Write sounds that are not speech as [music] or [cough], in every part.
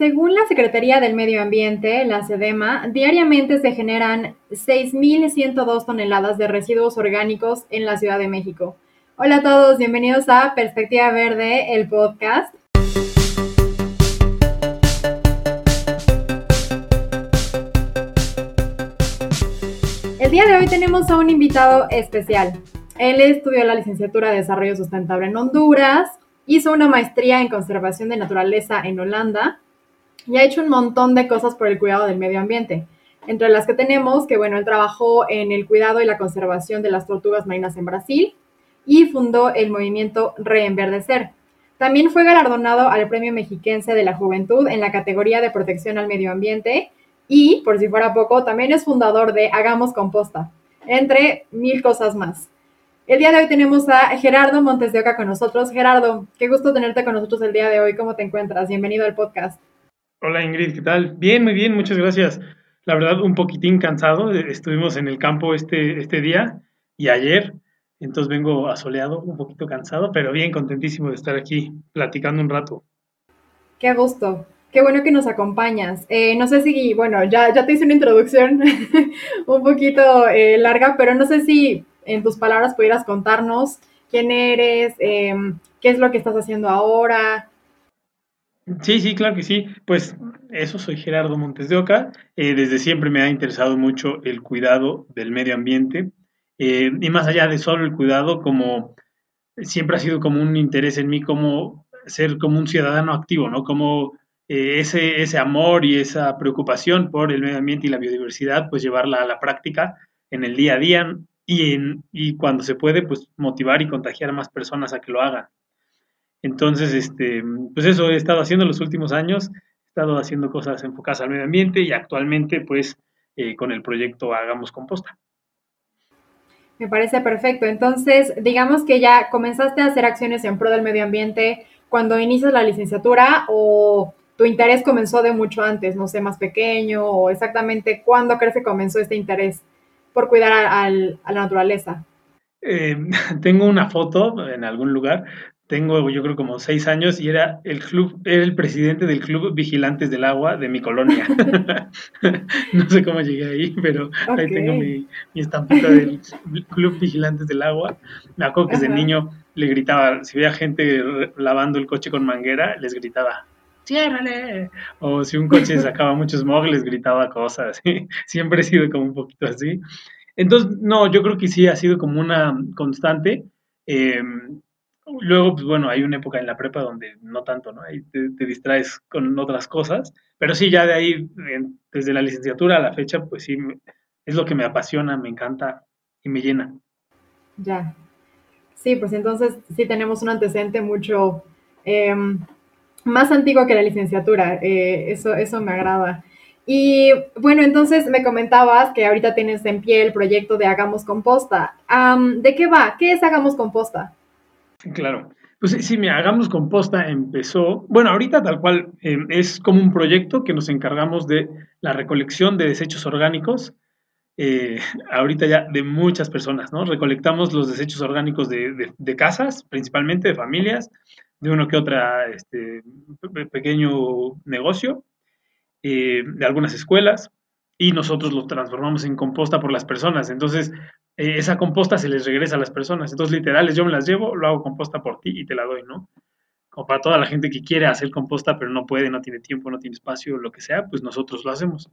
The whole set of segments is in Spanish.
Según la Secretaría del Medio Ambiente, la SEDEMA, diariamente se generan 6.102 toneladas de residuos orgánicos en la Ciudad de México. Hola a todos, bienvenidos a Perspectiva Verde, el podcast. El día de hoy tenemos a un invitado especial. Él estudió la licenciatura de Desarrollo Sustentable en Honduras, hizo una maestría en Conservación de Naturaleza en Holanda y ha hecho un montón de cosas por el cuidado del medio ambiente. Entre las que tenemos que, bueno, él trabajó en el cuidado y la conservación de las tortugas marinas en Brasil y fundó el movimiento Reenverdecer. También fue galardonado al Premio Mexiquense de la Juventud en la categoría de protección al medio ambiente y, por si fuera poco, también es fundador de Hagamos Composta, entre mil cosas más. El día de hoy tenemos a Gerardo Montes de Oca con nosotros. Gerardo, qué gusto tenerte con nosotros el día de hoy. ¿Cómo te encuentras? Bienvenido al podcast. Hola Ingrid, ¿qué tal? Bien, muy bien, muchas gracias. La verdad, un poquitín cansado. Estuvimos en el campo este, este día y ayer, entonces vengo asoleado, un poquito cansado, pero bien contentísimo de estar aquí platicando un rato. Qué gusto. Qué bueno que nos acompañas. Eh, no sé si, bueno, ya, ya te hice una introducción [laughs] un poquito eh, larga, pero no sé si en tus palabras pudieras contarnos quién eres, em, qué es lo que estás haciendo ahora, Sí, sí, claro que sí. Pues eso, soy Gerardo Montes de Oca. Eh, desde siempre me ha interesado mucho el cuidado del medio ambiente. Eh, y más allá de solo el cuidado, como siempre ha sido como un interés en mí como ser como un ciudadano activo, ¿no? Como eh, ese, ese amor y esa preocupación por el medio ambiente y la biodiversidad, pues llevarla a la práctica en el día a día y, en, y cuando se puede, pues motivar y contagiar a más personas a que lo hagan. Entonces, este, pues eso he estado haciendo los últimos años, he estado haciendo cosas enfocadas al medio ambiente y actualmente, pues, eh, con el proyecto Hagamos Composta. Me parece perfecto. Entonces, digamos que ya comenzaste a hacer acciones en pro del medio ambiente cuando inicias la licenciatura o tu interés comenzó de mucho antes, no sé, más pequeño o exactamente cuándo crees que comenzó este interés por cuidar a, la naturaleza. Eh, [laughs] tengo una foto en algún lugar tengo yo creo como seis años y era el club, era el presidente del club Vigilantes del Agua de mi colonia. [laughs] no sé cómo llegué ahí, pero ahí tengo mi, estampita del club Vigilantes del Agua. Me acuerdo que desde niño le gritaba, si veía gente lavando el coche con manguera, les gritaba, ciérrale. O si un coche [laughs] sacaba mucho smog, les gritaba cosas. [laughs] Siempre he sido como un poquito así. Entonces, no, yo creo que sí ha sido como una constante. Eh, Luego, pues bueno, hay una época en la prepa donde no tanto, ¿no? Ahí te, distraes con otras cosas, pero sí, ya de ahí, desde la licenciatura a la fecha, pues sí, es lo que me apasiona, me encanta y me llena. Ya. Sí, pues entonces sí tenemos un antecedente mucho em, más antiguo que la licenciatura, eh, eso, eso me agrada. Y bueno, entonces me comentabas que ahorita tienes en pie el proyecto de Hagamos Composta. ¿De qué va? ¿Qué es Hagamos Composta? Claro. Pues sí, me Hagamos Composta empezó, bueno, ahorita tal cual eh, es como un proyecto que nos encargamos de la recolección de desechos orgánicos, eh, ahorita ya de muchas personas, ¿no? Recolectamos los desechos orgánicos de, casas, principalmente de familias, de uno que otra este, pequeño negocio, eh, de algunas escuelas, y nosotros los transformamos en composta por las personas. Entonces, eh, esa composta se les regresa a las personas. Entonces, literales, yo me las llevo, lo hago composta por ti y te la doy, ¿no? Como para toda la gente que quiere hacer composta, pero no puede, no tiene tiempo, no tiene espacio, lo que sea, pues nosotros lo hacemos.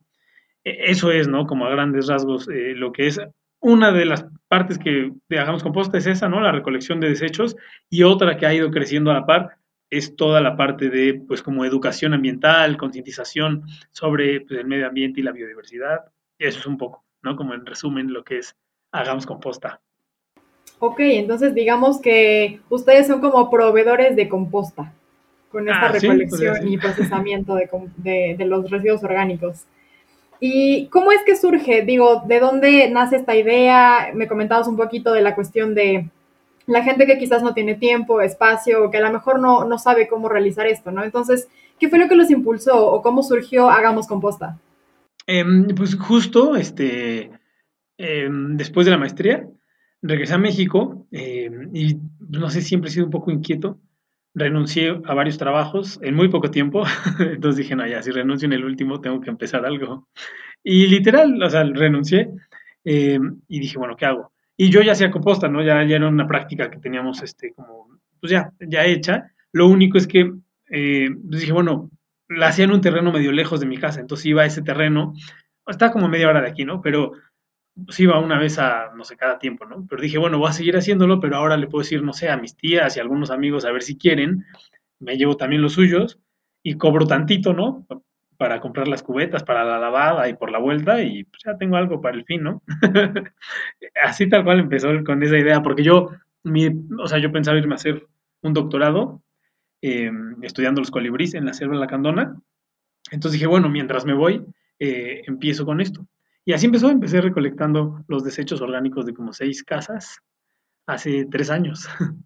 E, eso es, ¿no? Como a grandes rasgos, eh, lo que es una de las partes que hagamos composta es esa, ¿no? La recolección de desechos y otra que ha ido creciendo a la par es toda la parte de, pues, como educación ambiental, concientización sobre pues, el medio ambiente y la biodiversidad. Eso es un poco, ¿no? Como en resumen lo que es hagamos composta. Ok, entonces digamos que ustedes son como proveedores de composta con esta ah, recolección y procesamiento de, de, los residuos orgánicos. ¿Y cómo es que surge? Digo, ¿de dónde nace esta idea? Me comentabas un poquito de la cuestión de la gente que quizás no tiene tiempo, espacio, o que a lo mejor no, no sabe cómo realizar esto, ¿no? Entonces, ¿qué fue lo que los impulsó o cómo surgió Hagamos Composta? Em, pues justo, este, Em, después de la maestría, regresé a México em, y no sé, siempre he sido un poco inquieto renuncié a varios trabajos en muy poco tiempo, [laughs] entonces dije, no, ya, si renuncio en el último, tengo que empezar algo. Y literal, o sea, renuncié eh, y dije, bueno, ¿qué hago? Y yo ya hacía composta, ¿no? Ya, ya era una práctica que teníamos, este, como, pues ya, ya hecha. Lo único es que eh, pues dije, bueno, la hacía en un terreno medio lejos de mi casa, entonces iba a ese terreno, está como media hora de aquí, ¿no? Pero pues iba una vez a, no sé, cada tiempo, ¿no? Pero dije, bueno, voy a seguir haciéndolo, pero ahora le puedo decir, no sé, a mis tías y a algunos amigos a ver si quieren, me llevo también los suyos y cobro tantito, ¿no? Para comprar las cubetas, para la lavada y por la vuelta y pues ya tengo algo para el fin, ¿no? [laughs] Así tal cual empezó con esa idea, porque yo, mi, o sea, yo pensaba irme a hacer un doctorado eh, estudiando los colibríes en la selva de la Candona. Entonces dije, bueno, mientras me voy, eh, empiezo con esto. Y así empezó, empecé recolectando los desechos orgánicos de como seis casas hace tres años. [laughs]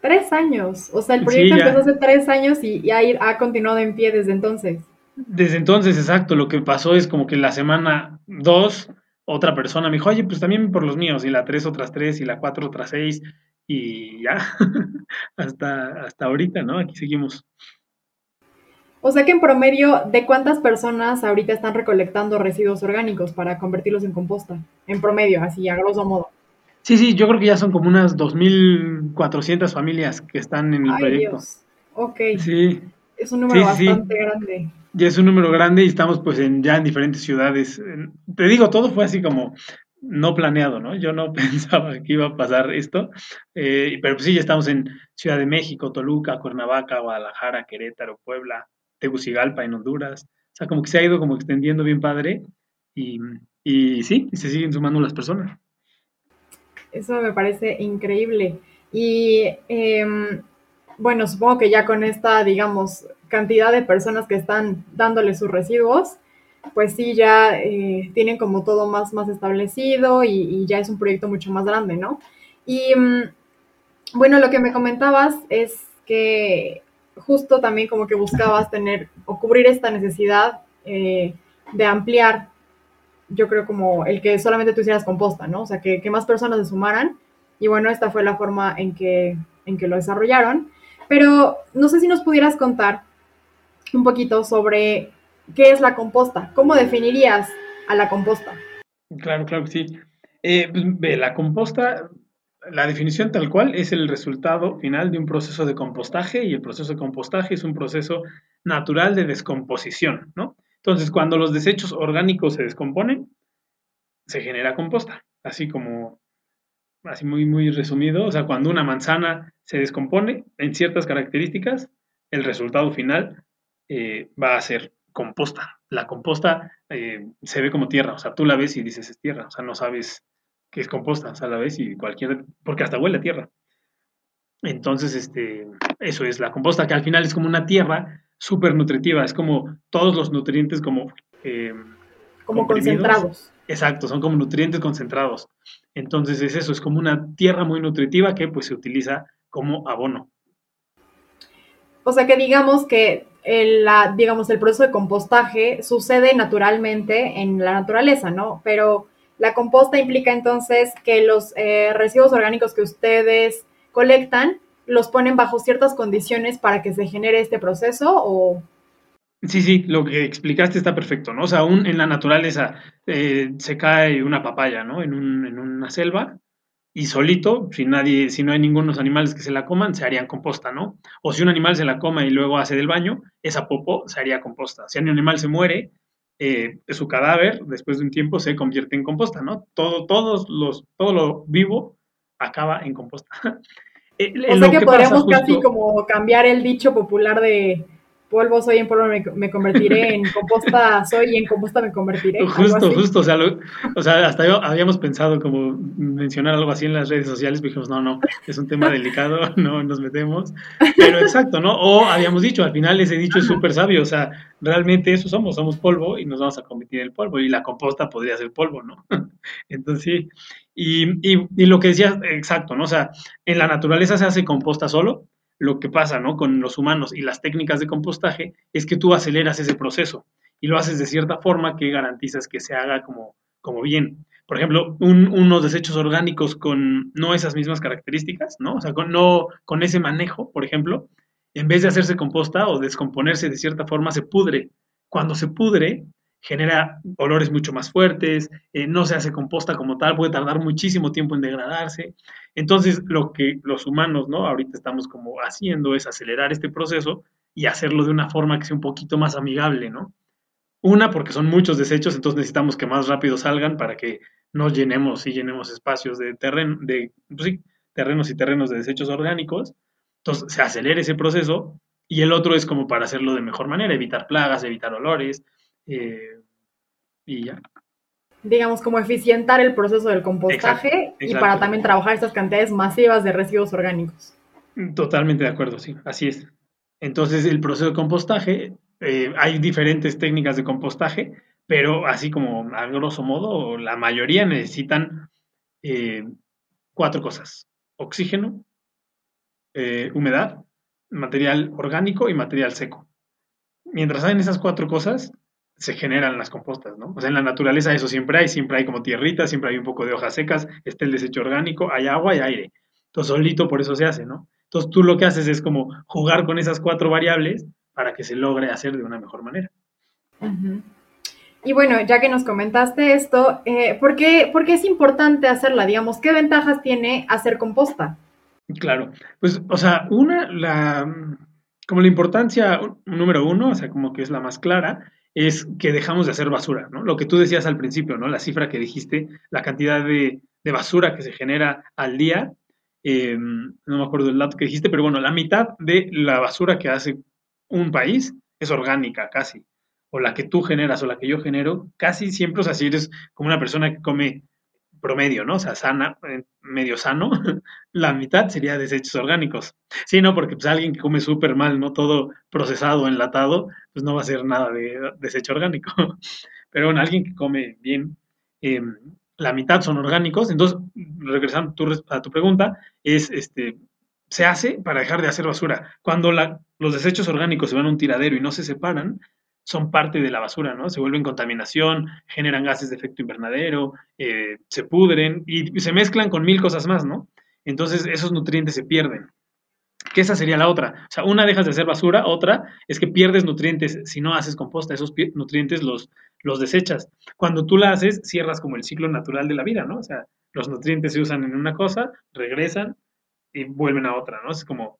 Tres años, o sea, el proyecto empezó hace tres años y, ha, continuado en pie desde entonces. Desde entonces, exacto, lo que pasó es como que la semana dos, otra persona me dijo, oye, pues también por los míos, y la tres otras tres, y la cuatro otras seis, y ya, [laughs] hasta, hasta ahorita, ¿no? Aquí seguimos. O sea que en promedio, ¿de cuántas personas ahorita están recolectando residuos orgánicos para convertirlos en composta? En promedio, así, a grosso modo. Sí, sí, yo creo que ya son como unas 2.400 familias que están en el Ay, proyecto. Dios. Ok. Sí. Es un número bastante grande. Ya es un número grande y estamos pues en, ya en diferentes ciudades. Te digo, todo fue así como no planeado, ¿no? Yo no [laughs] pensaba que iba a pasar esto, eh, pero pues sí, ya estamos en Ciudad de México, Toluca, Cuernavaca, Guadalajara, Querétaro, Puebla, Tegucigalpa en Honduras. O sea, como que se ha ido como extendiendo bien padre y, y sí, se siguen sumando las personas. Eso me parece increíble. Y em, bueno, supongo que ya con esta, digamos, cantidad de personas que están dándole sus residuos, pues sí, ya eh, tienen como todo más, más establecido y, ya es un proyecto mucho más grande, ¿no? Y mm, bueno, lo que me comentabas es que justo también como que buscabas tener o cubrir esta necesidad eh, de ampliar, yo creo como el que solamente tú hicieras composta, ¿no? O sea, que, más personas se sumaran. Y bueno, esta fue la forma en que, en que lo desarrollaron. Pero no sé si nos pudieras contar un poquito sobre qué es la composta. ¿Cómo definirías a la composta? Claro, claro que sí. Eh, pues, la composta la definición tal cual es el resultado final de un proceso de compostaje y el proceso de compostaje es un proceso natural de descomposición, ¿no? Entonces, cuando los desechos orgánicos se descomponen, se genera composta, así como, así muy, muy resumido, o sea, cuando una manzana se descompone en ciertas características, el resultado final eh, va a ser composta. La composta eh, se ve como tierra, o sea, tú la ves y dices es tierra, o sea, no sabes que es composta a la vez y cualquier, porque hasta huele a tierra. Entonces, este, eso es la composta, que al final es como una tierra súper nutritiva, es como todos los nutrientes como... Eh, como concentrados. Exacto, son como nutrientes concentrados. Entonces es eso, es como una tierra muy nutritiva que pues se utiliza como abono. O sea que digamos que el, la, digamos, el proceso de compostaje sucede naturalmente en la naturaleza, ¿no? Pero la composta implica entonces que los eh, residuos orgánicos que ustedes colectan los ponen bajo ciertas condiciones para que se genere este proceso o... Sí, sí, lo que explicaste está perfecto, ¿no? O sea, aún en la naturaleza eh, se cae una papaya, ¿no? En, un, en una selva y solito, si nadie, si no hay ningunos animales que se la coman, se harían composta, ¿no? O si un animal se la coma y luego hace del baño, esa popo se haría composta. Si un animal se muere, eh, su cadáver, después de un tiempo, se convierte en composta, ¿no? Todo, todos los, todo lo vivo acaba en composta. [laughs] Eh, o sea que, podríamos casi como cambiar el dicho popular de polvo soy, en polvo me, convertiré, en [laughs] composta soy y en composta me convertiré. Justo, justo, o sea, o sea, hasta yo habíamos pensado como mencionar algo así en las redes sociales, pero dijimos, no, no, es un tema delicado, [laughs] no nos metemos, pero exacto, ¿no? O habíamos dicho, al final ese dicho es súper sabio, o sea, realmente eso somos, somos polvo y nos vamos a convertir en el polvo y la composta podría ser polvo, ¿no? [laughs] Entonces sí, y, y, y lo que decías, exacto, ¿no? O sea, en la naturaleza se hace composta solo, lo que pasa ¿no? con los humanos y las técnicas de compostaje es que tú aceleras ese proceso y lo haces de cierta forma que garantizas que se haga como, como bien. Por ejemplo, unos desechos orgánicos con no esas mismas características, ¿no? O sea, con, no, con ese manejo, por ejemplo, en vez de hacerse composta o descomponerse de cierta forma, se pudre. Cuando se pudre, genera olores mucho más fuertes, eh, no se hace composta como tal, puede tardar muchísimo tiempo en degradarse. Entonces, lo que los humanos, ¿no? Ahorita estamos como haciendo es acelerar este proceso y hacerlo de una forma que sea un poquito más amigable, ¿no? Una, porque son muchos desechos, entonces necesitamos que más rápido salgan para que no llenemos y llenemos espacios de terreno, de, pues terrenos y terrenos de desechos orgánicos. Entonces, se acelera ese proceso y el otro es como para hacerlo de mejor manera, evitar plagas, evitar olores eh, y ya. Digamos, como eficientar el proceso del compostaje y para también trabajar estas cantidades masivas de residuos orgánicos. Totalmente de acuerdo, sí, así es. Entonces, el proceso de compostaje, eh, hay diferentes técnicas de compostaje, pero así como a grosso modo, la mayoría necesitan eh, cuatro cosas. Oxígeno, humedad, material orgánico y material seco. Mientras hay esas cuatro cosas, se generan las compostas, ¿no? O sea, en la naturaleza eso siempre hay, siempre hay como tierrita, siempre hay un poco de hojas secas, está el desecho orgánico, hay agua y aire. Entonces, solito por eso se hace, ¿no? Entonces, tú lo que haces es como jugar con esas cuatro variables para que se logre hacer de una mejor manera. Y bueno, ya que nos comentaste esto, eh, ¿por, qué, ¿por, qué, es importante hacerla? Digamos, ¿qué ventajas tiene hacer composta? Claro, pues, o sea, una, la, como la importancia número uno, o sea, como que es la más clara, es que dejamos de hacer basura, ¿no? Lo que tú decías al principio, ¿no? La cifra que dijiste, la cantidad de, basura que se genera al día, eh, no me acuerdo del dato que dijiste, pero bueno, la mitad de la basura que hace un país es orgánica, casi. O la que tú generas o la que yo genero, casi siempre, o sea, si eres como una persona que come promedio, ¿no? O sea, sana, eh, medio sano, [laughs] la mitad sería desechos orgánicos. Sí, ¿no? Porque pues alguien que come súper mal, ¿no? Todo procesado, enlatado, pues no va a ser nada de desecho orgánico. [laughs] Pero bueno, alguien que come bien, em, la mitad son orgánicos. Entonces, regresando a tu pregunta, es, este, se hace para dejar de hacer basura. Cuando los desechos orgánicos se van a un tiradero y no se separan, son parte de la basura, ¿no? Se vuelven contaminación, generan gases de efecto invernadero, eh, se pudren y se mezclan con mil cosas más, ¿no? Entonces esos nutrientes se pierden. Que esa sería la otra. O sea, una dejas de hacer basura, otra es que pierdes nutrientes si no haces composta, esos nutrientes los, los desechas. Cuando tú la haces, cierras como el ciclo natural de la vida, ¿no? O sea, los nutrientes se usan en una cosa, regresan y vuelven a otra, ¿no? Es como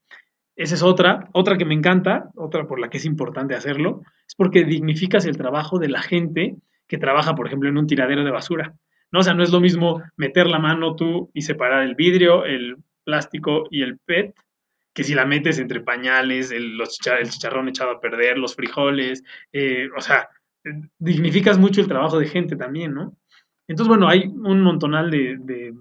esa es otra, otra que me encanta, otra por la que es importante hacerlo, es porque dignificas el trabajo de la gente que trabaja, por ejemplo, en un tiradero de basura. ¿no? O sea, no es lo mismo meter la mano tú y separar el vidrio, el plástico y el PET, que si la metes entre pañales, el, chicharrón echado a perder, los frijoles, eh, o sea, dignificas mucho el trabajo de gente también, ¿no? Entonces, bueno, hay un montonal de, de,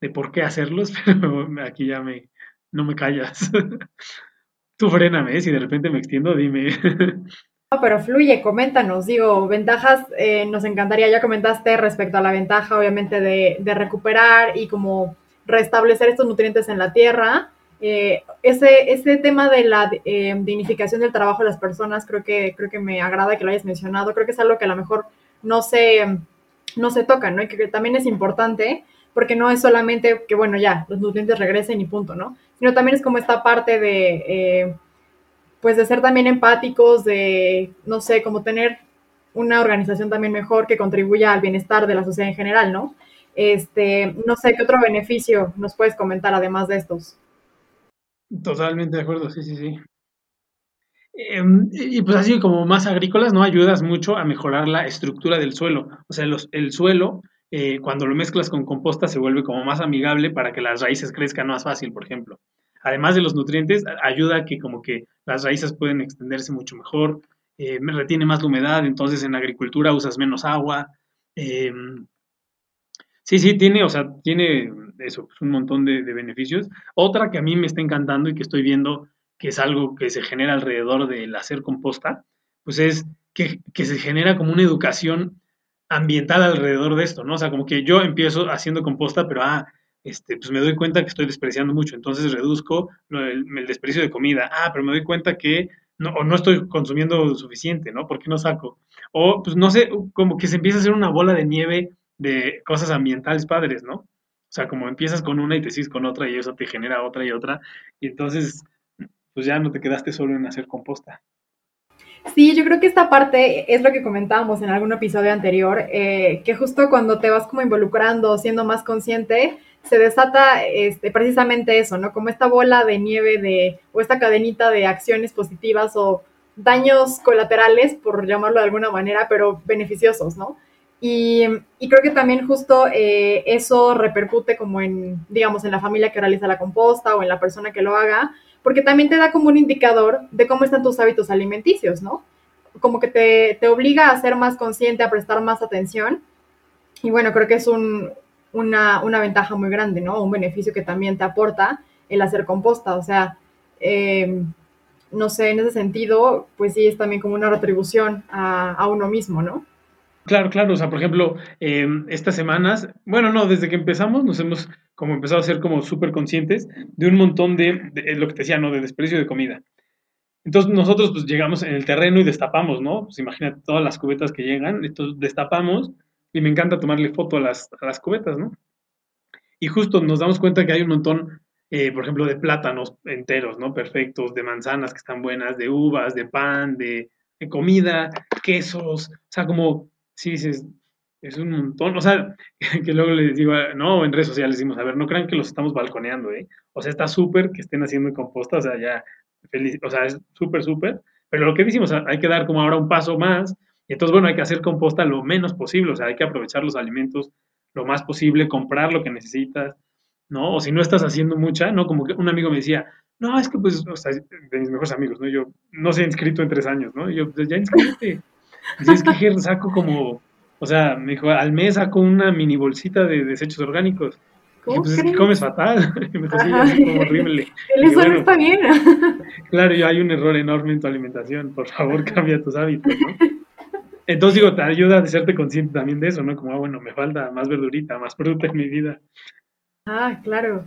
de por qué hacerlos, [laughs] pero aquí ya me, no me callas. [laughs] Tú fréname, ¿eh? si de repente me extiendo, dime. [laughs] No, pero fluye, coméntanos, digo, ventajas, eh, nos encantaría, ya comentaste respecto a la ventaja, obviamente, de, recuperar y como restablecer estos nutrientes en la tierra. Eh, ese, ese tema de la dignificación del trabajo de las personas, creo que, creo que me agrada que lo hayas mencionado, creo que es algo que a lo mejor no se, no se toca, ¿no? Y que también es importante, porque no es solamente que, bueno, ya, los nutrientes regresen y punto, ¿no? Sino también es como esta parte de, eh, pues, de ser también empáticos, de, no sé, como tener una organización también mejor que contribuya al bienestar de la sociedad en general, ¿no? Este, no sé, ¿qué otro beneficio nos puedes comentar además de estos? Totalmente de acuerdo, sí, sí, sí. Em, y pues así como más agrícolas, ¿no? Ayudas mucho a mejorar la estructura del suelo. O sea, el suelo eh, cuando lo mezclas con composta se vuelve como más amigable para que las raíces crezcan más fácil, por ejemplo. Además de los nutrientes, ayuda a que como que las raíces pueden extenderse mucho mejor, eh, retiene más la humedad, entonces en agricultura usas menos agua. Em, sí, sí, tiene, o sea, tiene eso, pues, un montón de, beneficios. Otra que a mí me está encantando y que estoy viendo que es algo que se genera alrededor del hacer composta, pues es que, que se genera como una educación ambiental alrededor de esto, ¿no? O sea, como que yo empiezo haciendo composta, pero ah, este, pues me doy cuenta que estoy despreciando mucho, entonces reduzco el, desprecio de comida. Ah, pero me doy cuenta que no, o no estoy consumiendo suficiente, ¿no? ¿Por qué no saco? O, pues no sé, como que se empieza a hacer una bola de nieve de cosas ambientales padres, ¿no? O sea, como empiezas con una y te sigues con otra y eso te genera otra y otra. Y entonces, pues ya no te quedaste solo en hacer composta. Sí, yo creo que esta parte es lo que comentábamos en algún episodio anterior, eh, que justo cuando te vas como involucrando, siendo más consciente, se desata este, precisamente eso, ¿no? Como esta bola de nieve de, o esta cadenita de acciones positivas o daños colaterales, por llamarlo de alguna manera, pero beneficiosos, ¿no? Y, creo que también justo eh, eso repercute como en, digamos, en la familia que realiza la composta o en la persona que lo haga, porque también te da como un indicador de cómo están tus hábitos alimenticios, ¿no? Como que te, te obliga a ser más consciente, a prestar más atención. Y bueno, creo que es un, una, una, ventaja muy grande, ¿no? Un beneficio que también te aporta el hacer composta. O sea, eh, no sé, en ese sentido, pues sí, es también como una retribución a, uno mismo, ¿no? Claro, claro. O sea, por ejemplo, eh, estas semanas, bueno, no, desde que empezamos nos hemos como empezado a ser como súper conscientes de un montón de, lo que te decía, ¿no? De desprecio de comida. Entonces nosotros pues llegamos en el terreno y destapamos, ¿no? Pues imagínate todas las cubetas que llegan, entonces destapamos y me encanta tomarle foto a las, a las cubetas, ¿no? Y justo nos damos cuenta que hay un montón, eh, por ejemplo, de plátanos enteros, ¿no? Perfectos, de manzanas que están buenas, de uvas, de pan, de, comida, quesos, o sea, como, sí dices, es un montón, o sea, [laughs] que luego les digo, no, en redes sociales decimos, a ver, no crean que los estamos balconeando, ¿eh? O sea, está súper que estén haciendo composta, o sea, ya, feliz, o sea, es súper, súper, pero lo que decimos, hay que dar como ahora un paso más, y entonces, bueno, hay que hacer composta lo menos posible, o sea, hay que aprovechar los alimentos lo más posible, comprar lo que necesitas, ¿no? O si no estás haciendo mucha, ¿no? Como que un amigo me decía, no, es que pues, o sea, de mis mejores amigos, ¿no? Yo no se inscrito en tres años, ¿no? Y yo, pues ya inscríbete. Dice, es que saco como, o sea, me dijo, al mes saco una mini bolsita de desechos orgánicos. ¿Cómo pues es que comes fatal. [laughs] me dijo, sí, es como horrible. [laughs] El eso no está bien. [laughs] claro, yo hay un error enorme en tu alimentación. Por favor, cambia tus hábitos, ¿no? Entonces digo, te ayuda a hacerte consciente también de eso, ¿no? Como, ah, bueno, me falta más verdurita, más fruta en mi vida. Ah, claro.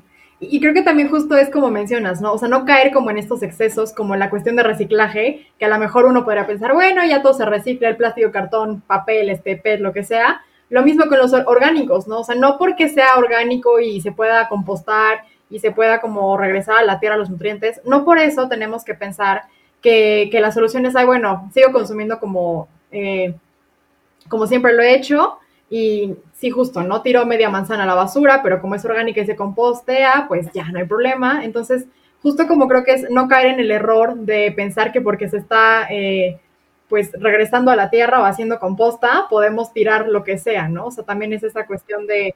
Y creo que también justo es como mencionas, ¿no? O sea, no caer como en estos excesos, como la cuestión de reciclaje, que a lo mejor uno podría pensar, bueno, ya todo se recicla, el plástico, cartón, papel, este PET, lo que sea. Lo mismo con los orgánicos, ¿no? O sea, no porque sea orgánico y se pueda compostar y se pueda como regresar a la tierra los nutrientes, no por eso tenemos que pensar que, que la solución es, ay, bueno, sigo consumiendo como eh, como siempre lo he hecho. Y sí, justo, no tiro media manzana a la basura, pero como es orgánica y se compostea, pues ya no hay problema. Entonces, justo como creo que es no caer en el error de pensar que porque se está eh, pues regresando a la tierra o haciendo composta, podemos tirar lo que sea, ¿no? O sea, también es esa cuestión de...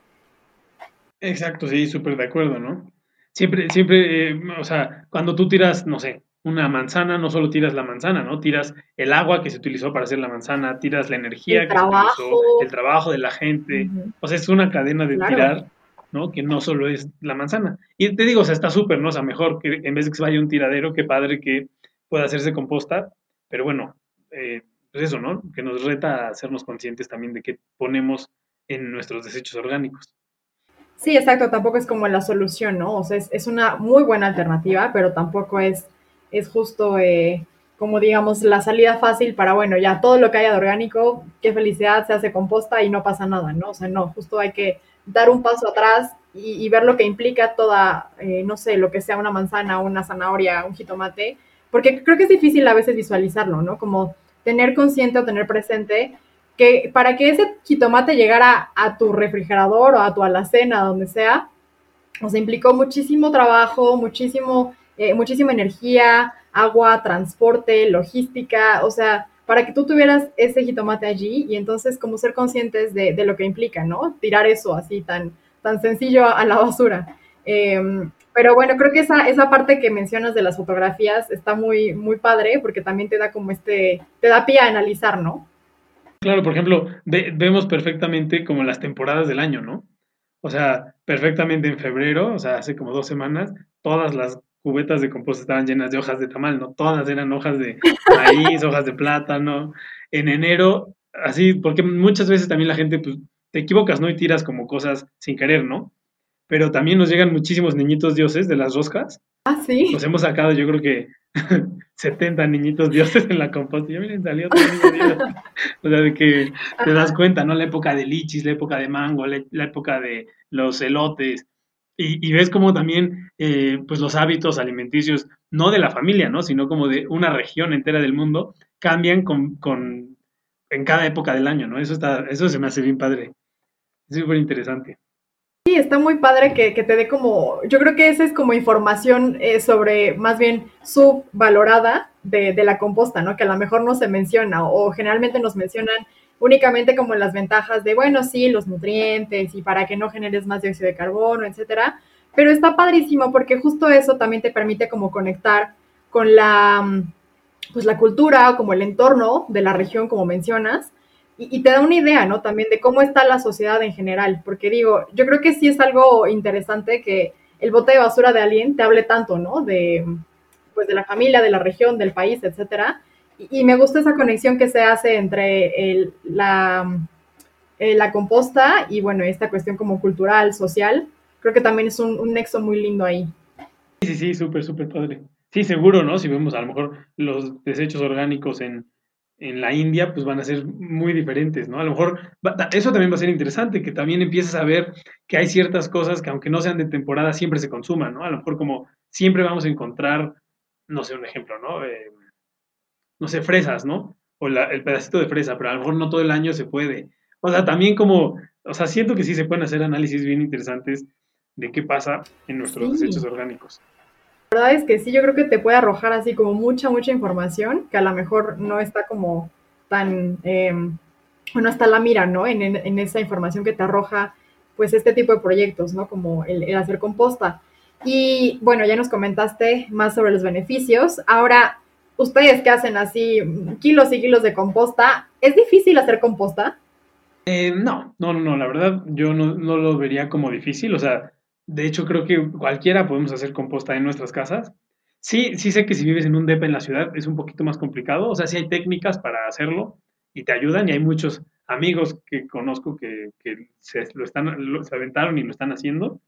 Exacto, sí, súper de acuerdo, ¿no? Siempre, siempre, eh, o sea, cuando tú tiras, no sé, una manzana, no solo tiras la manzana, ¿no? Tiras el agua que se utilizó para hacer la manzana, tiras la energía que se utilizó, el trabajo de la gente. O sea, es una cadena de tirar, ¿no? Que no solo es la manzana. Y te digo, o sea, está súper, ¿no? O sea, mejor que en vez de que se vaya un tiradero, qué padre que pueda hacerse composta. Pero bueno, eh, pues eso, ¿no? Que nos reta a hacernos conscientes también de qué ponemos en nuestros desechos orgánicos. Sí, exacto, tampoco es como la solución, ¿no? O sea, es, es una muy buena alternativa, pero tampoco es es justo eh, como digamos la salida fácil para, bueno, ya todo lo que haya de orgánico, qué felicidad, se hace composta y no pasa nada, ¿no? O sea, no, justo hay que dar un paso atrás y, ver lo que implica toda, eh, no sé, lo que sea una manzana, una zanahoria, un jitomate, porque creo que es difícil a veces visualizarlo, ¿no? Como tener consciente o tener presente que para que ese jitomate llegara a tu refrigerador o a tu alacena, donde sea, o implicó muchísimo trabajo, muchísimo eh, muchísima energía, agua, transporte, logística, o sea, para que tú tuvieras ese jitomate allí y entonces como ser conscientes de, lo que implica, ¿no? Tirar eso así tan, tan sencillo a, la basura. Em, pero bueno, creo que esa, esa parte que mencionas de las fotografías está muy, muy padre porque también te da como este, te da pie a analizar, ¿no? Claro, por ejemplo, vemos perfectamente como las temporadas del año, ¿no? O sea, perfectamente en febrero, o sea, hace como dos semanas, todas las cubetas de composta estaban llenas de hojas de tamal, ¿no? Todas eran hojas de maíz, [laughs] hojas de plátano. En enero, así, porque muchas veces también la gente, pues, te equivocas, ¿no? Y tiras como cosas sin querer, ¿no? Pero también nos llegan muchísimos niñitos dioses de las roscas. Ah, sí. Nos hemos sacado, yo creo que [laughs] 70 niñitos dioses en la composta. Ya miren, salió otro niño [laughs] O sea, de que te das cuenta, ¿no? La época de lichis, la época de mango, la época de los elotes y, ves como también eh, pues los hábitos alimenticios no de la familia, ¿no? Sino como de una región entera del mundo, cambian con, con en cada época del año, ¿no? Eso está, eso se me hace bien padre. Es súper interesante. Sí, está muy padre que, te dé como, yo creo que esa es como información eh, sobre más bien subvalorada de, de la composta, ¿no? Que a lo mejor no se menciona o, generalmente nos mencionan únicamente como las ventajas de, bueno, sí, los nutrientes y para que no generes más dióxido de carbono, etcétera. Pero está padrísimo porque justo eso también te permite como conectar con la, pues la cultura o como el entorno de la región, como mencionas, y, te da una idea, ¿no? También de cómo está la sociedad en general, porque digo, yo creo que sí es algo interesante que el bote de basura de alguien te hable tanto, ¿no? De, pues de la familia, de la región, del país, etcétera. Y, me gusta esa conexión que se hace entre el, la, eh, la composta y, bueno, esta cuestión como cultural, social. Creo que también es un, un nexo muy lindo ahí. Sí, sí, sí, súper, súper padre. Sí, seguro, ¿no? Si vemos a lo mejor los desechos orgánicos en, en la India, pues van a ser muy diferentes, ¿no? A lo mejor eso también va a ser interesante, que también empieces a ver que hay ciertas cosas que aunque no sean de temporada, siempre se consuman, ¿no? A lo mejor como siempre vamos a encontrar, no sé, un ejemplo, ¿no? Eh, no sé, fresas, ¿no? O el pedacito de fresa, pero a lo mejor no todo el año se puede. O sea, también como, o sea, siento que sí se pueden hacer análisis bien interesantes de qué pasa en nuestros desechos orgánicos. La verdad es que sí, yo creo que te puede arrojar así como mucha, mucha información que a lo mejor no está como tan, eh, no está la mira, ¿no? En, en, esa información que te arroja, pues, este tipo de proyectos, ¿no? Como el, hacer composta. Y bueno, ya nos comentaste más sobre los beneficios. Ahora, ustedes que hacen así kilos y kilos de composta, ¿es difícil hacer composta? Eh, no, no, no, no, la verdad yo no, no lo vería como difícil, o sea, de hecho, creo que cualquiera podemos hacer composta en nuestras casas. Sí, sí sé que si vives en un DEPA en la ciudad es un poquito más complicado. O sea, sí hay técnicas para hacerlo y te ayudan y hay muchos amigos que conozco que, se, lo están, se aventaron y lo están haciendo.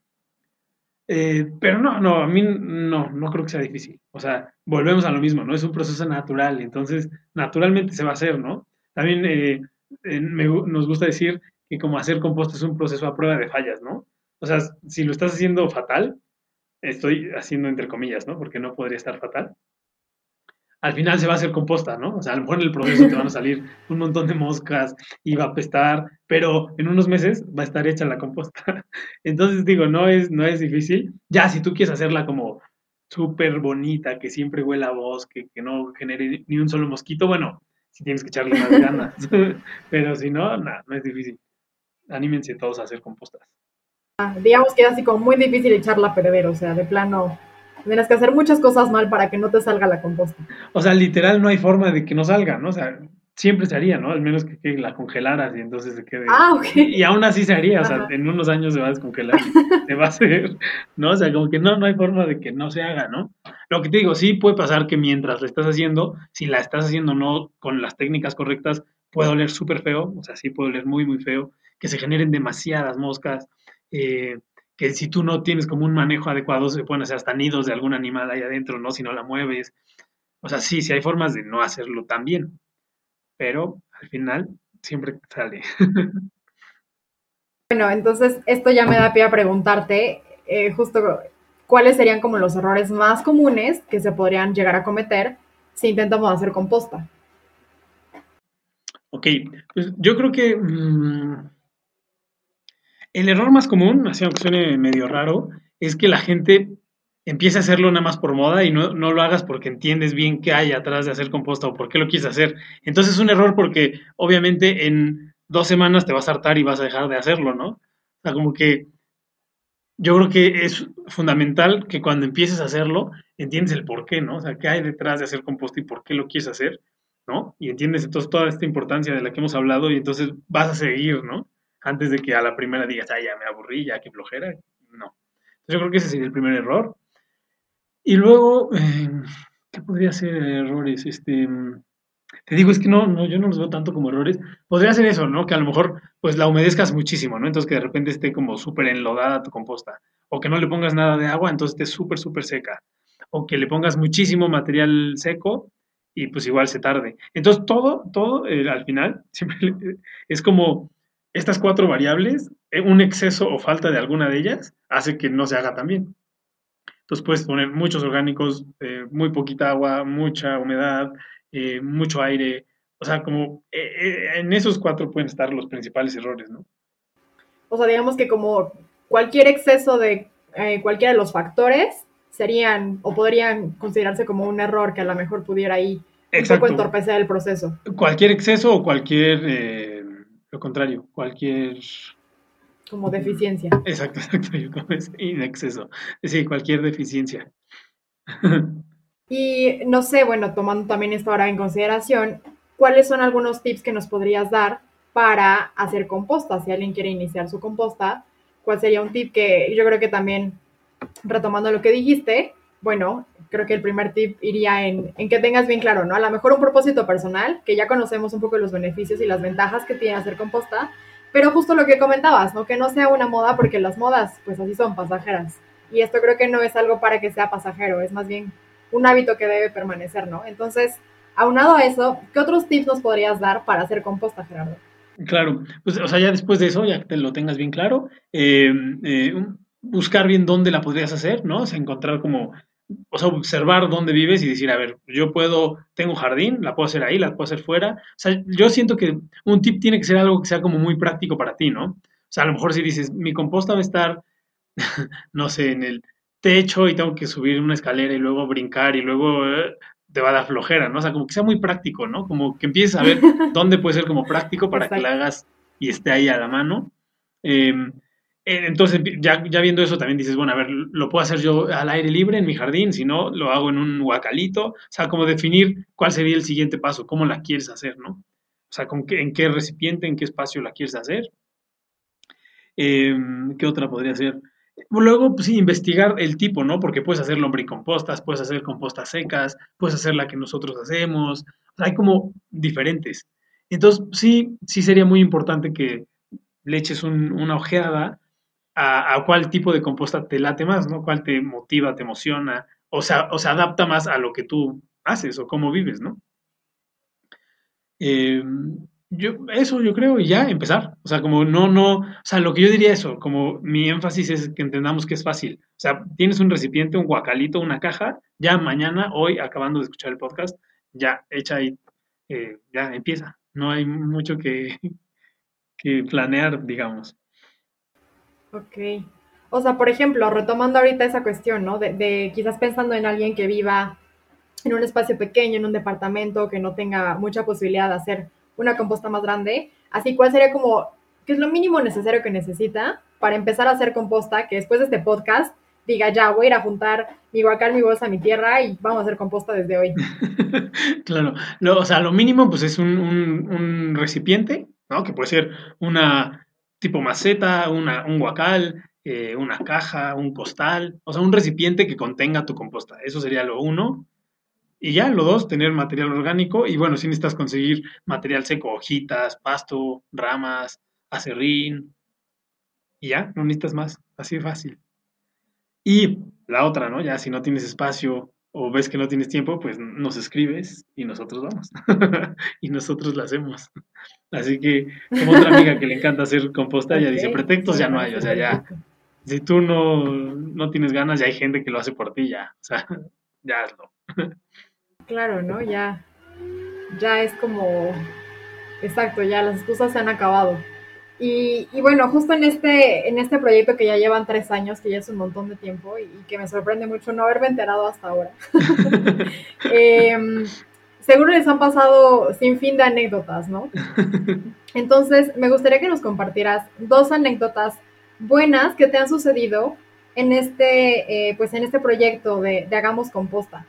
Eh, pero no, no, a mí no, no creo que sea difícil. O sea, volvemos a lo mismo, ¿no? Es un proceso natural, entonces naturalmente se va a hacer, ¿no? También eh, nos gusta decir que como hacer composta es un proceso a prueba de fallas, ¿no? O sea, si lo estás haciendo fatal, estoy haciendo entre comillas, ¿no? Porque no podría estar fatal. Al final se va a hacer composta, ¿no? O sea, a lo mejor en el proceso te van a salir un montón de moscas y va a apestar, pero en unos meses va a estar hecha la composta. [laughs] Entonces digo, no es, no es difícil. Ya, si tú quieres hacerla como súper bonita, que siempre huela a bosque, que no genere ni un solo mosquito, bueno, si tienes que echarle más ganas. [laughs] pero si no, nada, no es difícil. Anímense todos a hacer compostas digamos que es así como muy difícil echarla a perder, o sea, de plano, tienes que hacer muchas cosas mal para que no te salga la composta. O sea, literal no hay forma de que no salga, ¿no? O sea, siempre se haría, ¿no? Al menos que, la congelaras y entonces se quede. Ah, ok. Y aún así se haría, o sea, en unos años se va a descongelar y [laughs] se va a hacer, ¿no? O sea, como que no, no hay forma de que no se haga, ¿no? Lo que te digo, sí puede pasar que mientras la estás haciendo, si la estás haciendo no con las técnicas correctas, puede oler súper feo, o sea, sí puede oler muy, muy feo, que se generen demasiadas moscas, eh, que si tú no tienes como un manejo adecuado, se pueden hacer hasta nidos de algún animal ahí adentro, ¿no? Si no la mueves. O sea, sí, sí hay formas de no hacerlo tan bien, pero al final siempre sale. [laughs] Bueno, entonces esto ya me da pie a preguntarte eh, justo cuáles serían como los errores más comunes que se podrían llegar a cometer si intentamos hacer composta. Ok, pues yo creo que... Mm, el error más común, así aunque suene medio raro, es que la gente empiece a hacerlo nada más por moda y no, lo hagas porque entiendes bien qué hay atrás de hacer composta o por qué lo quieres hacer. Entonces es un error porque obviamente en dos semanas te vas a hartar y vas a dejar de hacerlo, ¿no? O sea, como que yo creo que es fundamental que cuando empieces a hacerlo, entiendes el por qué, ¿no? O sea, qué hay detrás de hacer composta y por qué lo quieres hacer, ¿no? Y entiendes entonces toda esta importancia de la que hemos hablado y entonces vas a seguir, ¿no? Antes de que a la primera digas, ah, ya me aburrí, ya qué flojera. No. Entonces yo creo que ese sería el primer error. Y luego, eh, ¿qué podría ser errores? Este, te digo, es que no, no, yo no los veo tanto como errores. Podría ser eso, ¿no? Que a lo mejor, pues la humedezcas muchísimo, ¿no? Entonces que de repente esté como súper enlodada tu composta. O que no le pongas nada de agua, entonces esté súper, súper seca. O que le pongas muchísimo material seco y pues igual se tarde. Entonces todo, todo eh, al final [laughs] siempre es como estas cuatro variables, eh, un exceso o falta de alguna de ellas hace que no se haga tan bien. Entonces puedes poner muchos orgánicos, eh, muy poquita agua, mucha humedad, eh, mucho aire. O sea, como eh, en esos cuatro pueden estar los principales errores, ¿no? O sea, digamos que como cualquier exceso de cualquiera de los factores serían o podrían considerarse como un error que a lo mejor pudiera ahí un poco entorpecer el proceso. Cualquier exceso o cualquier, lo contrario, cualquier como deficiencia. Exacto, [laughs] exacto, yo como es en exceso. Sí, cualquier deficiencia. [laughs] y no sé, bueno, tomando también esto ahora en consideración, ¿cuáles son algunos tips que nos podrías dar para hacer composta? Si alguien quiere iniciar su composta, ¿cuál sería un tip que yo creo que también, retomando lo que dijiste, bueno, creo que el primer tip iría en, en, que tengas bien claro, ¿no? A lo mejor un propósito personal, que ya conocemos un poco los beneficios y las ventajas que tiene hacer composta, pero justo lo que comentabas, ¿no? Que no sea una moda porque las modas, pues así son pasajeras. Y esto creo que no es algo para que sea pasajero, es más bien un hábito que debe permanecer, ¿no? Entonces, aunado a eso, ¿qué otros tips nos podrías dar para hacer composta, Gerardo? Claro, pues, o sea, ya después de eso, ya te lo tengas bien claro, eh, eh, buscar bien dónde la podrías hacer, ¿no? O sea, encontrar como o sea, observar dónde vives y decir, a ver, yo puedo, tengo jardín, la puedo hacer ahí, la puedo hacer fuera. O sea, yo siento que un tip tiene que ser algo que sea como muy práctico para ti, ¿no? O sea, a lo mejor si dices, mi composta va a estar, [laughs] no sé, en el techo y tengo que subir una escalera y luego brincar y luego eh, te va a dar flojera, ¿no? O sea, como que sea muy práctico, ¿no? Como que empieces a ver [laughs] dónde puede ser como práctico para que la hagas y esté ahí a la mano. Eh, eh, entonces, ya, ya, viendo eso, también dices, bueno, a ver, lo puedo hacer yo al aire libre en mi jardín, si no, lo hago en un guacalito. O sea, como definir cuál sería el siguiente paso, cómo la quieres hacer, ¿no? O sea, con qué, en qué recipiente, en qué espacio la quieres hacer. Em, ¿Qué otra podría ser? Luego, pues sí, investigar el tipo, ¿no? Porque puedes hacer lombricompostas, puedes hacer compostas secas, puedes hacer la que nosotros hacemos. O sea, hay como diferentes. Entonces, sí, sí sería muy importante que le eches una ojeada a, cuál tipo de composta te late más, ¿no? Cuál te motiva, te emociona, o sea, o se adapta más a lo que tú haces o cómo vives, ¿no? Eh, yo, eso yo creo, y ya empezar. O sea, como no, no, o sea, lo que yo diría eso, como mi énfasis es que entendamos que es fácil. O sea, tienes un recipiente, un guacalito, una caja, ya mañana, hoy, acabando de escuchar el podcast, ya echa ahí, eh, ya empieza. No hay mucho que, [laughs] que planear, digamos. Ok. O sea, por ejemplo, retomando ahorita esa cuestión, ¿no? De, quizás pensando en alguien que viva en un espacio pequeño, en un departamento, que no tenga mucha posibilidad de hacer una composta más grande, así, ¿cuál sería como, qué es lo mínimo necesario que necesita para empezar a hacer composta, que después de este podcast diga, ya, voy a ir a juntar mi guacal, mi bolsa, mi tierra y vamos a hacer composta desde hoy? [laughs] claro, o sea, lo mínimo pues es un, un recipiente, ¿no? Que puede ser una tipo maceta, un guacal, eh, una caja, un costal, o sea, un recipiente que contenga tu composta. Eso sería lo uno. Y ya, lo dos, tener material orgánico. Y bueno, si necesitas conseguir material seco, hojitas, pasto, ramas, acerrín. Y ya, no necesitas más. Así de fácil. Y la otra, ¿no? Ya si no tienes espacio o ves que no tienes tiempo, pues nos escribes y nosotros vamos. [laughs] y nosotros la hacemos. Así que, como otra amiga que le encanta hacer composta, ella dice, pretextos ya no hay, o sea, ya, si tú no, no tienes ganas, ya hay gente que lo hace por ti, ya, o sea, [laughs] ya hazlo. Claro, ¿no? Ya, ya es como, exacto, ya las excusas se han acabado. Y, y, bueno, justo en este, en este proyecto que ya llevan tres años, que ya es un montón de tiempo y, que me sorprende mucho no haberme enterado hasta ahora, [laughs] eh, seguro les han pasado sin fin de anécdotas, ¿no? Entonces, me gustaría que nos compartieras dos anécdotas buenas que te han sucedido en este, eh, pues en este proyecto de, Hagamos Composta.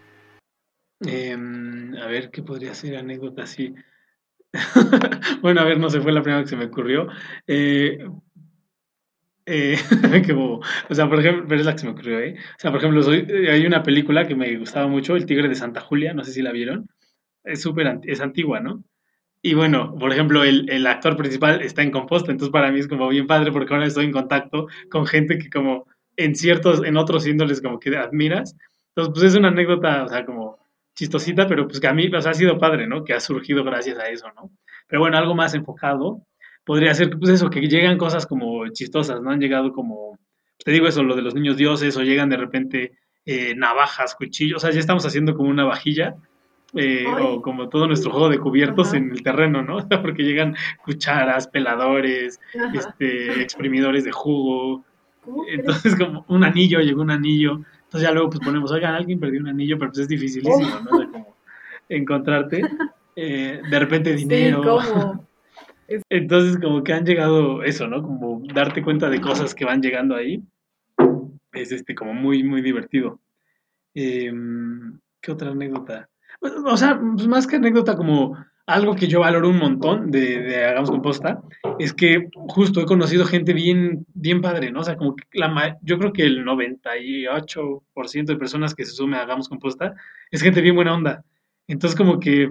Em, a ver, ¿qué podría ser anécdota así? [laughs] bueno, a ver, no sé, fue la primera que se me ocurrió. Eh, eh, [laughs] qué bobo. O sea, por ejemplo, pero es la que se me ocurrió, ¿eh? O sea, por ejemplo, hay una película que me gustaba mucho, El Tigre de Santa Julia, no sé si la vieron. Es súper, es antigua, ¿no? Y bueno, por ejemplo, el, el, actor principal está en composta, entonces para mí es como bien padre porque ahora estoy en contacto con gente que como en ciertos, en otros índoles como que admiras. Entonces, pues es una anécdota, o sea, como chistosita, pero pues que a mí pues, ha sido padre, ¿no? Que ha surgido gracias a eso, ¿no? Pero bueno, algo más enfocado podría ser, pues eso, que llegan cosas como chistosas, ¿no? Han llegado como, te digo eso, lo de los niños dioses, o llegan de repente eh, navajas, cuchillos, o sea, ya estamos haciendo como una vajilla. Eh, o como todo nuestro juego de cubiertos en el terreno, ¿no? [laughs] Porque llegan cucharas, peladores, este, exprimidores de jugo. Entonces, como un anillo, llegó un anillo. Entonces ya luego pues ponemos, oigan, alguien perdió un anillo, pero pues es dificilísimo, ¿no? como encontrarte. Eh, de repente dinero. [laughs] Entonces como que han llegado eso, ¿no? Como darte cuenta de cosas que van llegando ahí. Es este como muy, muy divertido. Em, ¿Qué otra anécdota? O sea, pues más que anécdota como algo que yo valoro un montón de, Hagamos Composta es que justo he conocido gente bien, bien padre, ¿no? O sea, como que la, yo creo que el 98% de personas que se sume a Hagamos Composta es gente bien buena onda. Entonces, como que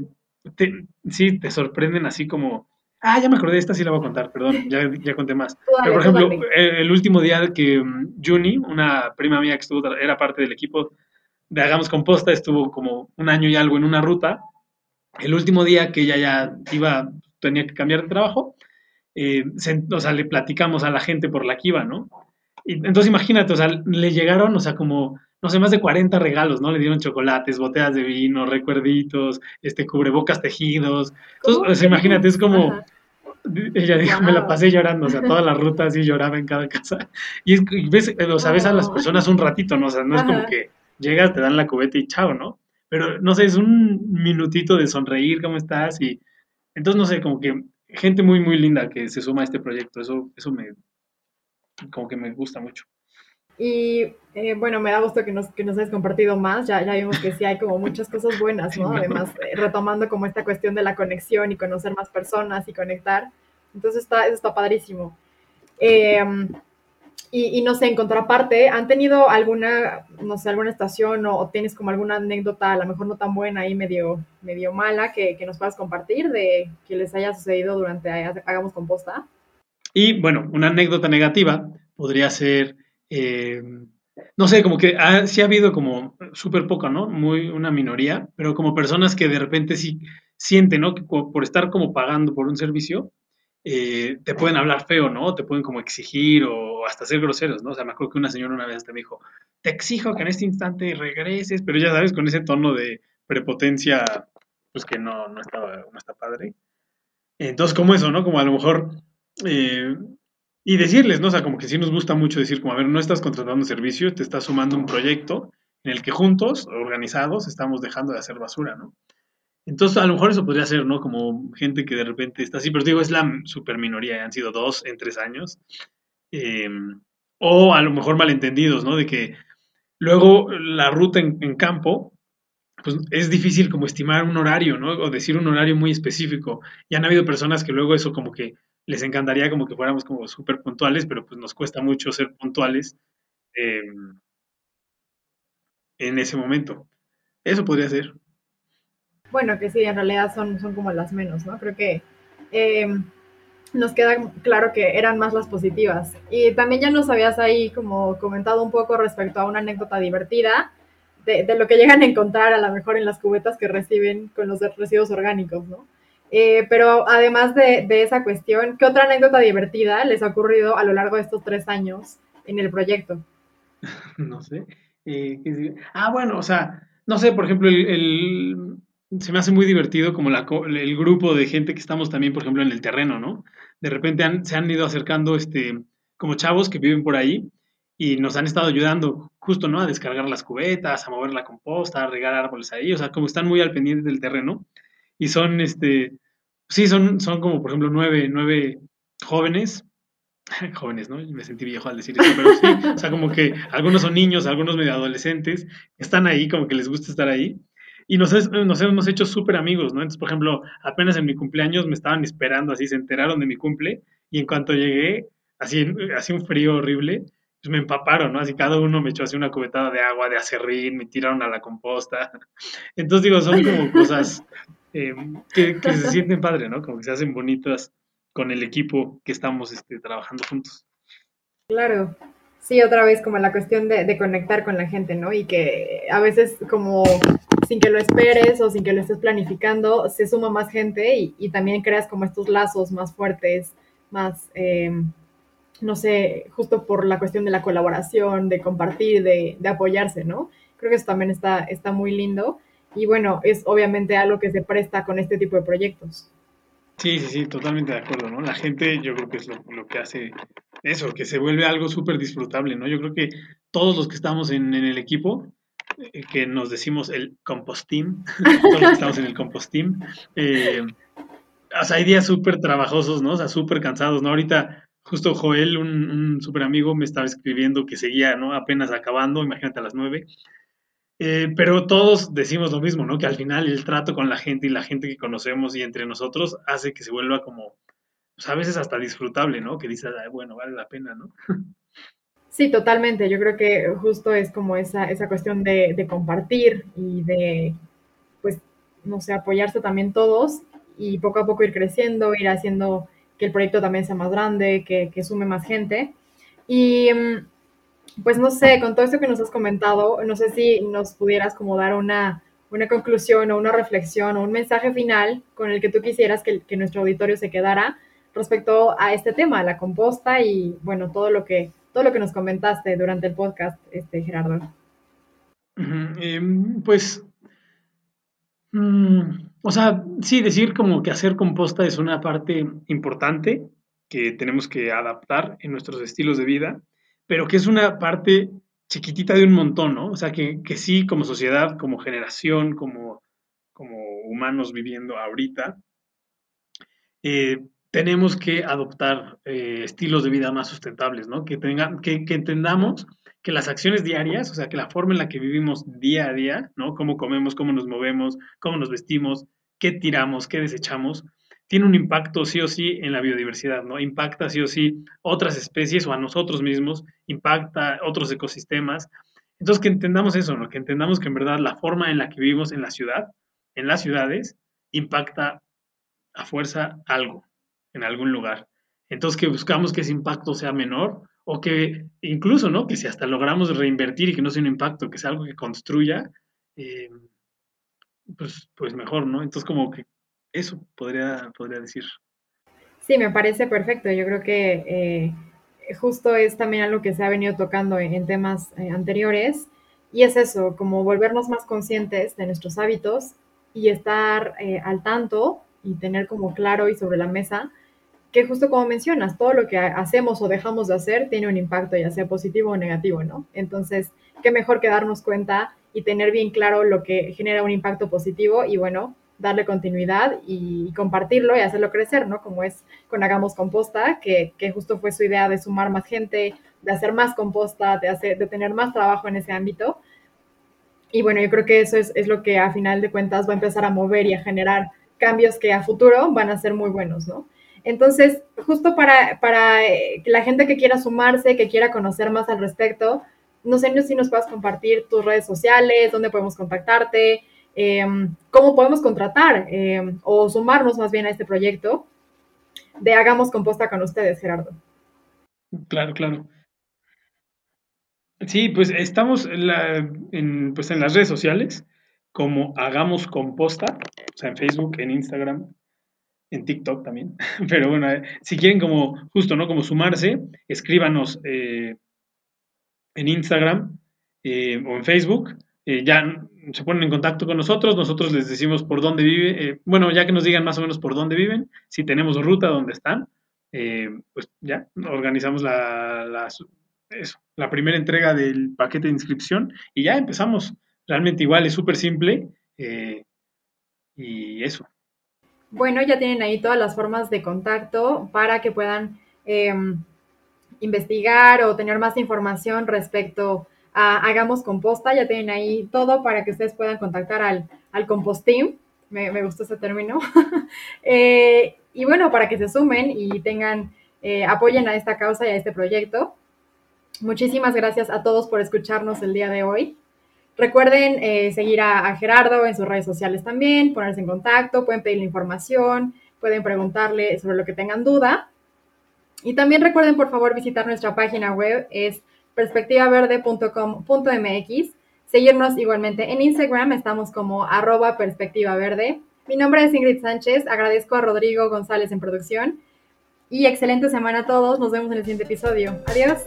sí, te sorprenden así como, ah, ya me acordé, esta sí la voy a contar, perdón, ya, ya conté más. Pero, por ejemplo, el, último día que um, Juni, una prima mía que estuvo, era parte del equipo de Hagamos Composta, estuvo como un año y algo en una ruta el último día que ella ya iba, tenía que cambiar de trabajo, eh, o sea, le platicamos a la gente por la que iba, ¿no? Y entonces imagínate, o sea, le llegaron, o sea, como, no sé, más de 40 regalos, ¿no? Le dieron chocolates, botellas de vino, recuerditos, este, cubrebocas tejidos. Entonces, imagínate, es como, ella dijo, me la pasé llorando, o sea, toda la ruta así lloraba en cada casa. Y, es, ves, o sea, ves a las personas un ratito, ¿no? O sea, no es como que llegas, te dan la cubeta y chao, ¿no? Pero no sé, es un minutito de sonreír, ¿cómo estás? Y entonces, no sé, como que gente muy, muy linda que se suma a este proyecto, eso, eso me, como que me gusta mucho. Y eh, bueno, me da gusto que nos, que nos hayas compartido más, ya, ya vimos que sí hay como muchas cosas buenas, ¿no? Además, eh, retomando como esta cuestión de la conexión y conocer más personas y conectar, entonces está, eso está padrísimo. Eh, y, no sé, en contraparte, ¿han tenido alguna, no sé, alguna estación o, tienes como alguna anécdota, a lo mejor no tan buena y medio, medio mala, que, nos puedas compartir de que les haya sucedido durante Hagamos Composta? Y bueno, una anécdota negativa podría ser, eh, no sé, como que sí ha habido como súper poca, ¿no? Muy una minoría, pero como personas que de repente sí sienten, ¿no? Que por estar como pagando por un servicio, eh, te pueden hablar feo, ¿no? Te pueden como exigir o hasta ser groseros, ¿no? O sea, me acuerdo que una señora una vez me dijo, te exijo que en este instante regreses, pero ya sabes, con ese tono de prepotencia, pues que no, no, estaba, no está padre. Entonces, como eso, ¿no? Como a lo mejor... Eh, y decirles, ¿no? O sea, como que sí nos gusta mucho decir, como, a ver, no estás contratando servicio, te estás sumando un proyecto en el que juntos, organizados, estamos dejando de hacer basura, ¿no? Entonces, a lo mejor eso podría ser, ¿no? Como gente que de repente está así, pero digo, es la super minoría, han sido dos en tres años. Em, o a lo mejor malentendidos, ¿no? De que luego la ruta en, campo, pues es difícil como estimar un horario, ¿no? O decir un horario muy específico. Y han habido personas que luego eso como que les encantaría como que fuéramos como súper puntuales, pero pues nos cuesta mucho ser puntuales em, en ese momento. Eso podría ser. Bueno, que sí, en realidad son, son como las menos, ¿no? Creo que eh, nos queda claro que eran más las positivas. Y también ya nos habías ahí como comentado un poco respecto a una anécdota divertida de, lo que llegan a encontrar a lo mejor en las cubetas que reciben con los residuos orgánicos, ¿no? Eh, pero además de, esa cuestión, ¿qué otra anécdota divertida les ha ocurrido a lo largo de estos tres años en el proyecto? [laughs] No sé. Eh, ah, bueno, o sea, no sé, por ejemplo, el se me hace muy divertido como la, el grupo de gente que estamos también, por ejemplo, en el terreno, ¿no? De repente se han ido acercando este, como chavos que viven por ahí y nos han estado ayudando justo, ¿no? A descargar las cubetas, a mover la composta, a regar árboles ahí, o sea, como están muy al pendiente del terreno y son, este, sí, son, son como, por ejemplo, nueve, nueve jóvenes, [laughs] jóvenes, ¿no? Me sentí viejo al decir eso, pero sí, o sea, como que algunos son niños, algunos medio adolescentes, están ahí, como que les gusta estar ahí y nos, nos hemos hecho súper amigos, ¿no? Entonces, por ejemplo, apenas en mi cumpleaños me estaban esperando, así se enteraron de mi cumple, y en cuanto llegué, así, así un frío horrible, pues me empaparon, ¿no? Así cada uno me echó así una cubetada de agua, de acerrín, me tiraron a la composta. [laughs] Entonces, digo, son como cosas eh, que, se sienten padre, ¿no? Como que se hacen bonitas con el equipo que estamos este, trabajando juntos. Claro, Sí, otra vez como la cuestión de, de, conectar con la gente, ¿no? Y que a veces como sin que lo esperes o sin que lo estés planificando, se suma más gente y, también creas como estos lazos más fuertes, más, em, no sé, justo por la cuestión de la colaboración, de compartir, de, apoyarse, ¿no? Creo que eso también está, está muy lindo. Y bueno, es obviamente algo que se presta con este tipo de proyectos. Sí, sí, sí, totalmente de acuerdo, ¿no? La gente yo creo que es lo, que hace eso, que se vuelve algo súper disfrutable, ¿no? Yo creo que todos los que estamos en, en el equipo, eh, que nos decimos el compostín, [laughs] todos los que estamos en el compostín, eh, o sea, hay días súper trabajosos, ¿no? O sea, súper cansados, ¿no? Ahorita justo Joel, un, un súper amigo, me estaba escribiendo que seguía, ¿no? Apenas acabando, imagínate a las nueve. Eh, pero todos decimos lo mismo, ¿no? Que al final el trato con la gente y la gente que conocemos y entre nosotros hace que se vuelva como, pues a veces hasta disfrutable, ¿no? Que dices, bueno, vale la pena, ¿no? [laughs] Sí, totalmente. Yo creo que justo es como esa, esa cuestión de, de compartir y de, pues, no sé, apoyarse también todos y poco a poco ir creciendo, ir haciendo que el proyecto también sea más grande, que, que sume más gente. Y mm, pues no sé, con todo esto que nos has comentado, no sé si nos pudieras como dar una, una conclusión o una reflexión o un mensaje final con el que tú quisieras que, nuestro auditorio se quedara respecto a este tema, la composta y bueno, todo lo que, todo lo que nos comentaste durante el podcast, este, Gerardo. Eh, pues Mm, o sea, sí, decir como que hacer composta es una parte importante que tenemos que adaptar en nuestros estilos de vida, pero que es una parte chiquitita de un montón, ¿no? O sea, que, que sí, como sociedad, como generación, como, como humanos viviendo ahorita, eh, tenemos que adoptar eh, estilos de vida más sustentables, ¿no? Que, que, que entendamos que las acciones diarias, o sea, que la forma en la que vivimos día a día, ¿no? Cómo comemos, cómo nos movemos, cómo nos vestimos, qué tiramos, qué desechamos, tiene un impacto sí o sí en la biodiversidad, ¿no? Impacta sí o sí otras especies o a nosotros mismos, impacta otros ecosistemas. Entonces, que entendamos eso, ¿no? Que entendamos que en verdad la forma en la que vivimos en la ciudad, en las ciudades, impacta a fuerza algo, en algún lugar. Entonces, que buscamos que ese impacto sea menor o que incluso, ¿no? Que si hasta logramos reinvertir y que no sea un impacto, que sea algo que construya, eh, pues, pues mejor, ¿no? Entonces como que eso podría, podría decir. Sí, me parece perfecto. Yo creo que eh, justo es también algo que se ha venido tocando en, temas eh, anteriores y es eso, como volvernos más conscientes de nuestros hábitos y estar eh, al tanto y tener como claro y sobre la mesa que justo como mencionas, todo lo que hacemos o dejamos de hacer tiene un impacto, ya sea positivo o negativo, ¿no? Entonces, qué mejor que darnos cuenta y tener bien claro lo que genera un impacto positivo y bueno, darle continuidad y compartirlo y hacerlo crecer, ¿no? Como es con Hagamos Composta, que, que justo fue su idea de sumar más gente, de hacer más composta, de, hacer, de tener más trabajo en ese ámbito. Y bueno, yo creo que eso es, es lo que a final de cuentas va a empezar a mover y a generar cambios que a futuro van a ser muy buenos, ¿no? Entonces, justo para, para eh, la gente que quiera sumarse, que quiera conocer más al respecto, no sé si nos puedas compartir tus redes sociales, dónde podemos contactarte, eh, cómo podemos contratar eh, o sumarnos más bien a este proyecto de Hagamos Composta con ustedes, Gerardo. Claro, claro. Sí, pues estamos en, pues en las redes sociales como Hagamos Composta, o sea, en Facebook, en Instagram, en TikTok también. [laughs] Pero bueno, eh, si quieren como justo, ¿no? Como sumarse, escríbanos eh, en Instagram eh, o en Facebook. Ya se ponen en contacto con nosotros, nosotros les decimos por dónde vive, eh, bueno, ya que nos digan más o menos por dónde viven, si tenemos ruta donde están, pues ya organizamos la, la, primera entrega del paquete de inscripción y ya empezamos. Realmente igual es súper simple y eso. Bueno, ya tienen ahí todas las formas de contacto para que puedan eh, investigar o tener más información respecto Hagamos Composta. Ya tienen ahí todo para que ustedes puedan contactar al, al compostín. Me, me gustó ese término. [laughs] eh, y bueno, para que se sumen y tengan, eh, apoyen a esta causa y a este proyecto. Muchísimas gracias a todos por escucharnos el día de hoy. Recuerden eh, seguir a, a, Gerardo en sus redes sociales también, ponerse en contacto, pueden pedirle información, pueden preguntarle sobre lo que tengan duda. Y también recuerden, por favor, visitar nuestra página web, es perspectivaverde.com.mx. Seguirnos igualmente en Instagram, estamos como arroba perspectiva verde. Mi nombre es Ingrid Sánchez, agradezco a Rodrigo González en producción y excelente semana a todos. Nos vemos en el siguiente episodio. Adiós.